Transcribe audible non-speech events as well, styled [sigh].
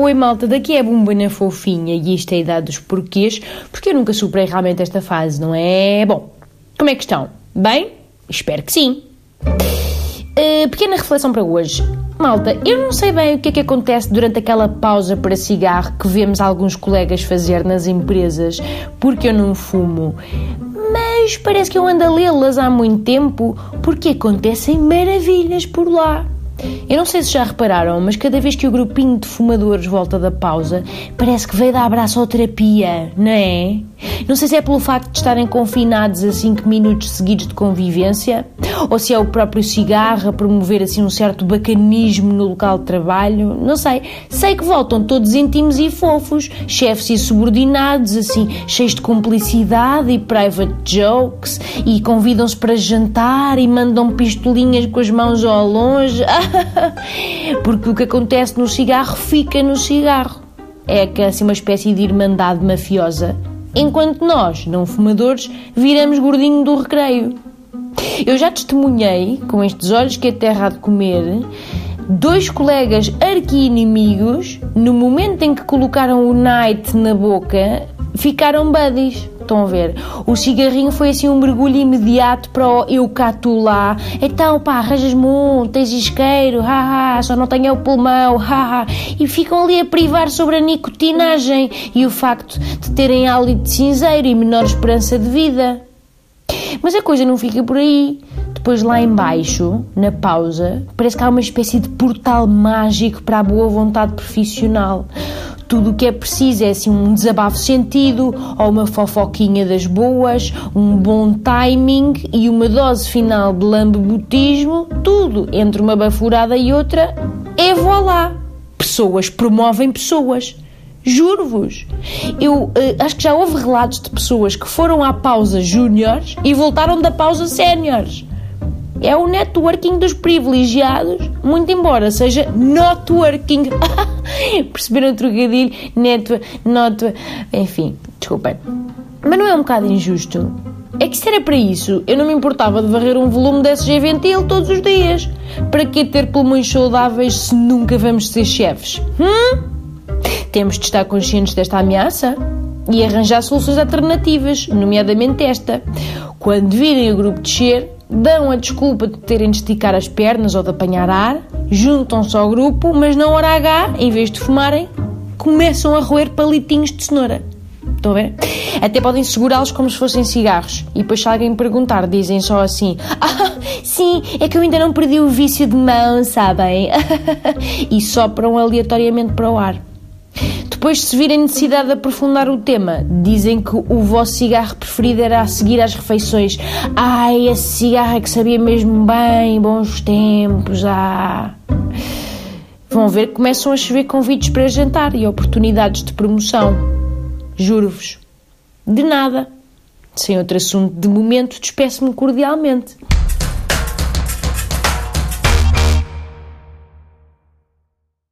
Oi malta, daqui é Bumbana Fofinha e isto é a idade dos porquês, porque eu nunca superei realmente esta fase, não é? Bom, como é que estão? Bem? Espero que sim. Uh, pequena reflexão para hoje. Malta, eu não sei bem o que é que acontece durante aquela pausa para cigarro que vemos alguns colegas fazer nas empresas, porque eu não fumo. Mas parece que eu ando a lê-las há muito tempo, porque acontecem maravilhas por lá. Eu não sei se já repararam, mas cada vez que o grupinho de fumadores volta da pausa, parece que veio dar abraço à terapia, não é? Não sei se é pelo facto de estarem confinados a 5 minutos seguidos de convivência, ou se é o próprio cigarro a promover assim um certo bacanismo no local de trabalho, não sei. Sei que voltam todos íntimos e fofos, chefes e subordinados, assim, cheios de cumplicidade e private jokes, e convidam-se para jantar e mandam pistolinhas com as mãos ao longe. [laughs] Porque o que acontece no cigarro fica no cigarro. É que assim uma espécie de irmandade mafiosa enquanto nós, não fumadores, viramos gordinho do recreio. Eu já testemunhei, com estes olhos que a terra há de comer, dois colegas arqui-inimigos, no momento em que colocaram o night na boca, ficaram buddies. Estão a ver? O cigarrinho foi assim um mergulho imediato para o eu cá tu lá. Então, pá, arranjas-me um, tens isqueiro, haha, só não tenho o pulmão, haha. E ficam ali a privar sobre a nicotinagem e o facto de terem hálito de cinzeiro e menor esperança de vida. Mas a coisa não fica por aí. Depois lá embaixo, na pausa, parece que há uma espécie de portal mágico para a boa vontade profissional. Tudo o que é preciso é assim um desabafo sentido, ou uma fofoquinha das boas, um bom timing e uma dose final de lambebutismo, tudo entre uma bafurada e outra, é voilá. Pessoas promovem pessoas. Juro-vos. Eu uh, acho que já houve relatos de pessoas que foram à pausa júniores e voltaram da pausa séniores. É o networking dos privilegiados, muito embora seja networking. [laughs] Perceberam o trocadilho? Network, not, enfim, desculpem. Mas não é um bocado injusto? É que se era para isso, eu não me importava de varrer um volume de SG Ventil todos os dias. Para que ter pulmões saudáveis se nunca vamos ser chefes? Hum? Temos de estar conscientes desta ameaça e arranjar soluções alternativas, nomeadamente esta. Quando virem o grupo descer, dão a desculpa de terem de esticar as pernas ou de apanhar ar, juntam-se ao grupo, mas na hora H, em vez de fumarem, começam a roer palitinhos de cenoura. Estão a ver? Até podem segurá-los como se fossem cigarros. E depois, se alguém perguntar, dizem só assim: Ah, sim, é que eu ainda não perdi o vício de mão, sabem? [laughs] e sopram aleatoriamente para o ar. Depois, se virem necessidade de aprofundar o tema, dizem que o vosso cigarro preferido era a seguir às refeições. Ai, esse cigarro é que sabia mesmo bem, bons tempos, ah. Vão ver que começam a chover convites para jantar e oportunidades de promoção. Juro-vos. De nada. Sem outro assunto, de momento, despeço-me cordialmente.